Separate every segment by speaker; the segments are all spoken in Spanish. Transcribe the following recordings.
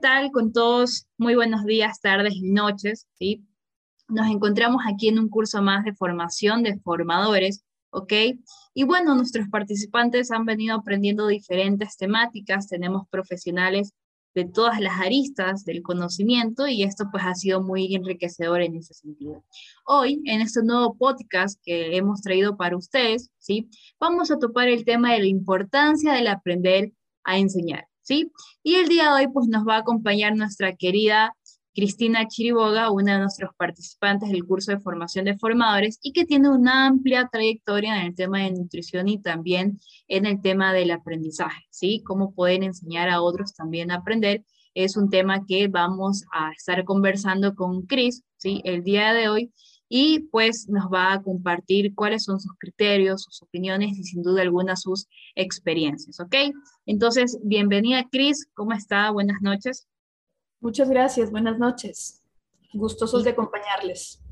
Speaker 1: tal con todos? Muy buenos días, tardes y noches, ¿sí? Nos encontramos aquí en un curso más de formación de formadores, ¿ok? Y bueno, nuestros participantes han venido aprendiendo diferentes temáticas, tenemos profesionales de todas las aristas del conocimiento y esto pues ha sido muy enriquecedor en ese sentido. Hoy, en este nuevo podcast que hemos traído para ustedes, ¿sí? Vamos a topar el tema de la importancia del aprender a enseñar, Y el día de hoy pues nos va a acompañar nuestra querida Cristina Chiriboga, una de nuestros participantes del curso de formación de formadores y que tiene una amplia trayectoria en el tema de nutrición y también en el tema del aprendizaje, ¿sí? Cómo pueden enseñar a otros también a aprender. Es un tema que vamos a estar conversando con Cris, ¿sí? El día de hoy y pues nos va a compartir cuáles son sus criterios, sus opiniones y sin duda alguna sus experiencias, ¿ok? Entonces, bienvenida Cris, ¿cómo está? Buenas noches.
Speaker 2: Muchas gracias, buenas noches. Gustosos de acompañarles.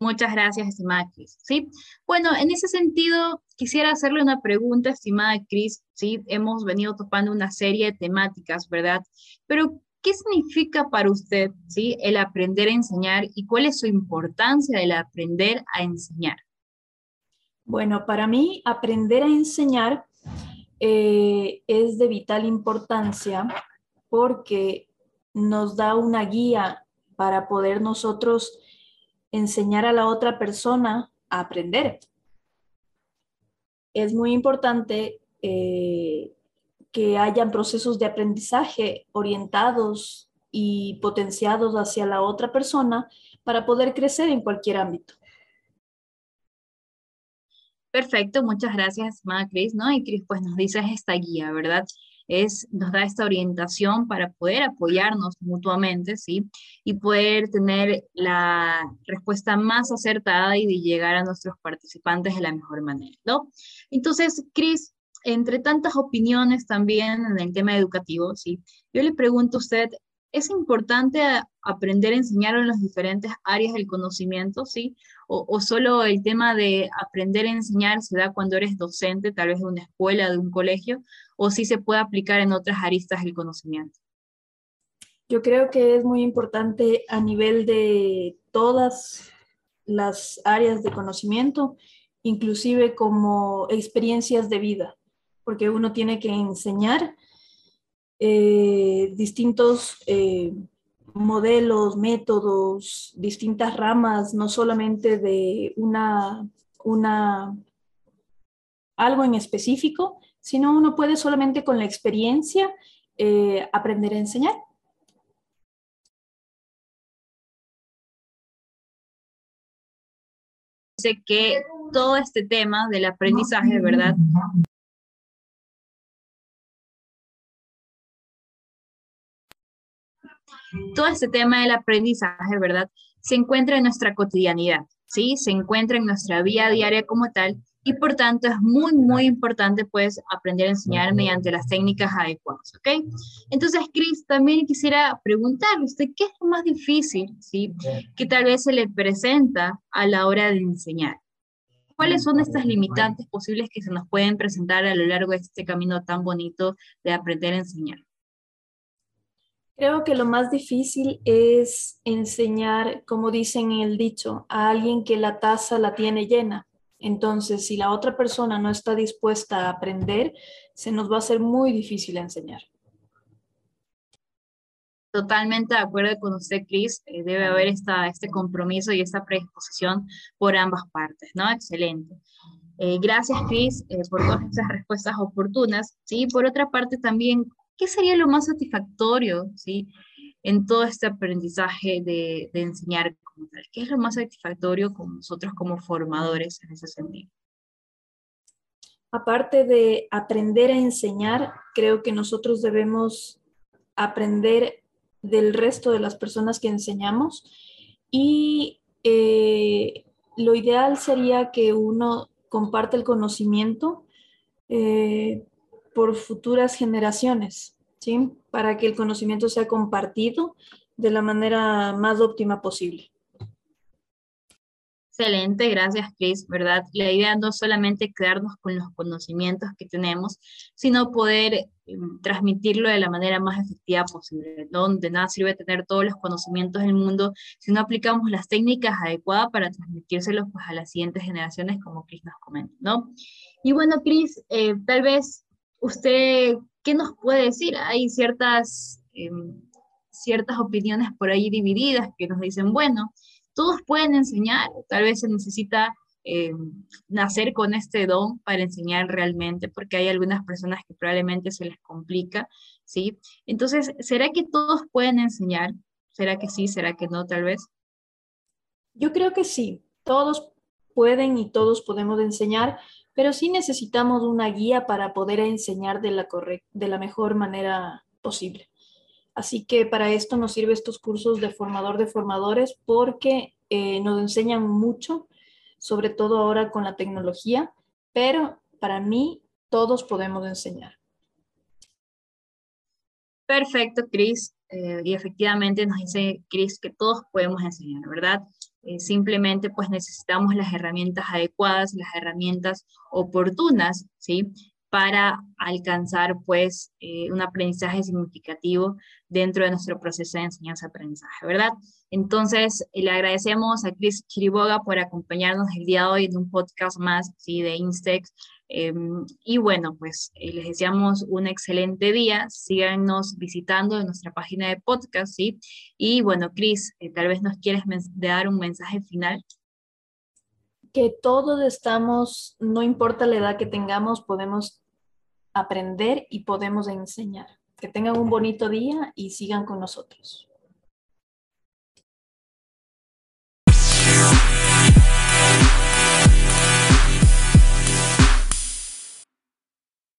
Speaker 1: Muchas gracias, estimada Cris. ¿sí? Bueno, en ese sentido, quisiera hacerle una pregunta, estimada Cris. ¿sí? Hemos venido topando una serie de temáticas, ¿verdad? Pero, ¿qué significa para usted ¿sí? el aprender a enseñar y cuál es su importancia del aprender a enseñar?
Speaker 2: Bueno, para mí, aprender a enseñar eh, es de vital importancia porque nos da una guía para poder nosotros enseñar a la otra persona a aprender. Es muy importante eh, que hayan procesos de aprendizaje orientados y potenciados hacia la otra persona para poder crecer en cualquier ámbito.
Speaker 1: Perfecto, muchas gracias, estimada Cris, ¿no? Y Cris, pues nos dices esta guía, ¿verdad? es, nos da esta orientación para poder apoyarnos mutuamente, ¿sí? Y poder tener la respuesta más acertada y de llegar a nuestros participantes de la mejor manera, ¿no? Entonces, Cris, entre tantas opiniones también en el tema educativo, ¿sí? Yo le pregunto a usted, ¿es importante aprender a enseñar en las diferentes áreas del conocimiento, ¿sí? O, solo el tema de aprender a enseñar se da cuando eres docente, tal vez de una escuela, de un colegio, o si se puede aplicar en otras aristas del conocimiento?
Speaker 2: Yo creo que es muy importante a nivel de todas las áreas de conocimiento, inclusive como experiencias de vida, porque uno tiene que enseñar eh, distintos eh, modelos, métodos, distintas ramas, no solamente de una, una, algo en específico, sino uno puede solamente con la experiencia eh, aprender a enseñar.
Speaker 1: Sé que todo este tema del aprendizaje, ¿verdad? Todo este tema del aprendizaje, ¿verdad? Se encuentra en nuestra cotidianidad, ¿sí? Se encuentra en nuestra vida diaria como tal y por tanto es muy, muy importante pues aprender a enseñar mediante las técnicas adecuadas, ¿ok? Entonces, Chris, también quisiera preguntarle usted, ¿qué es lo más difícil, sí, que tal vez se le presenta a la hora de enseñar? ¿Cuáles son estas limitantes posibles que se nos pueden presentar a lo largo de este camino tan bonito de aprender a enseñar?
Speaker 2: Creo que lo más difícil es enseñar, como dicen en el dicho, a alguien que la taza la tiene llena. Entonces, si la otra persona no está dispuesta a aprender, se nos va a ser muy difícil enseñar.
Speaker 1: Totalmente de acuerdo con usted, Cris. Eh, debe haber esta, este compromiso y esta predisposición por ambas partes, ¿no? Excelente. Eh, gracias, Cris, eh, por todas estas respuestas oportunas. ¿sí? Por otra parte, también, ¿qué sería lo más satisfactorio ¿sí? en todo este aprendizaje de, de enseñar ¿Qué es lo más satisfactorio con nosotros como formadores en ese sentido?
Speaker 2: Aparte de aprender a enseñar, creo que nosotros debemos aprender del resto de las personas que enseñamos y eh, lo ideal sería que uno comparte el conocimiento eh, por futuras generaciones, ¿sí? Para que el conocimiento sea compartido de la manera más óptima posible.
Speaker 1: Excelente, gracias Chris, ¿verdad? La idea no solamente quedarnos con los conocimientos que tenemos, sino poder em, transmitirlo de la manera más efectiva posible, donde nada sirve tener todos los conocimientos del mundo si no aplicamos las técnicas adecuadas para transmitírselos pues, a las siguientes generaciones, como Chris nos comenta, ¿no? Y bueno, Chris, eh, tal vez usted, ¿qué nos puede decir? Hay ciertas, em, ciertas opiniones por ahí divididas que nos dicen, bueno, todos pueden enseñar, tal vez se necesita eh, nacer con este don para enseñar realmente, porque hay algunas personas que probablemente se les complica, ¿sí? Entonces, ¿será que todos pueden enseñar? ¿Será que sí? ¿Será que no, tal vez?
Speaker 2: Yo creo que sí, todos pueden y todos podemos enseñar, pero sí necesitamos una guía para poder enseñar de la, de la mejor manera posible. Así que para esto nos sirven estos cursos de formador de formadores porque eh, nos enseñan mucho, sobre todo ahora con la tecnología, pero para mí todos podemos enseñar.
Speaker 1: Perfecto, Cris. Eh, y efectivamente nos dice Cris que todos podemos enseñar, ¿verdad? Eh, simplemente pues necesitamos las herramientas adecuadas, las herramientas oportunas, ¿sí? para alcanzar pues eh, un aprendizaje significativo dentro de nuestro proceso de enseñanza-aprendizaje, ¿verdad? Entonces, le agradecemos a Chris Chiriboga por acompañarnos el día de hoy en un podcast más ¿sí? de Instex. Em, y bueno, pues eh, les deseamos un excelente día. Síganos visitando en nuestra página de podcast, ¿sí? Y bueno, Chris, eh, tal vez nos quieres dar un mensaje final
Speaker 2: que todos estamos, no importa la edad que tengamos, podemos aprender y podemos enseñar. Que tengan un bonito día y sigan con nosotros.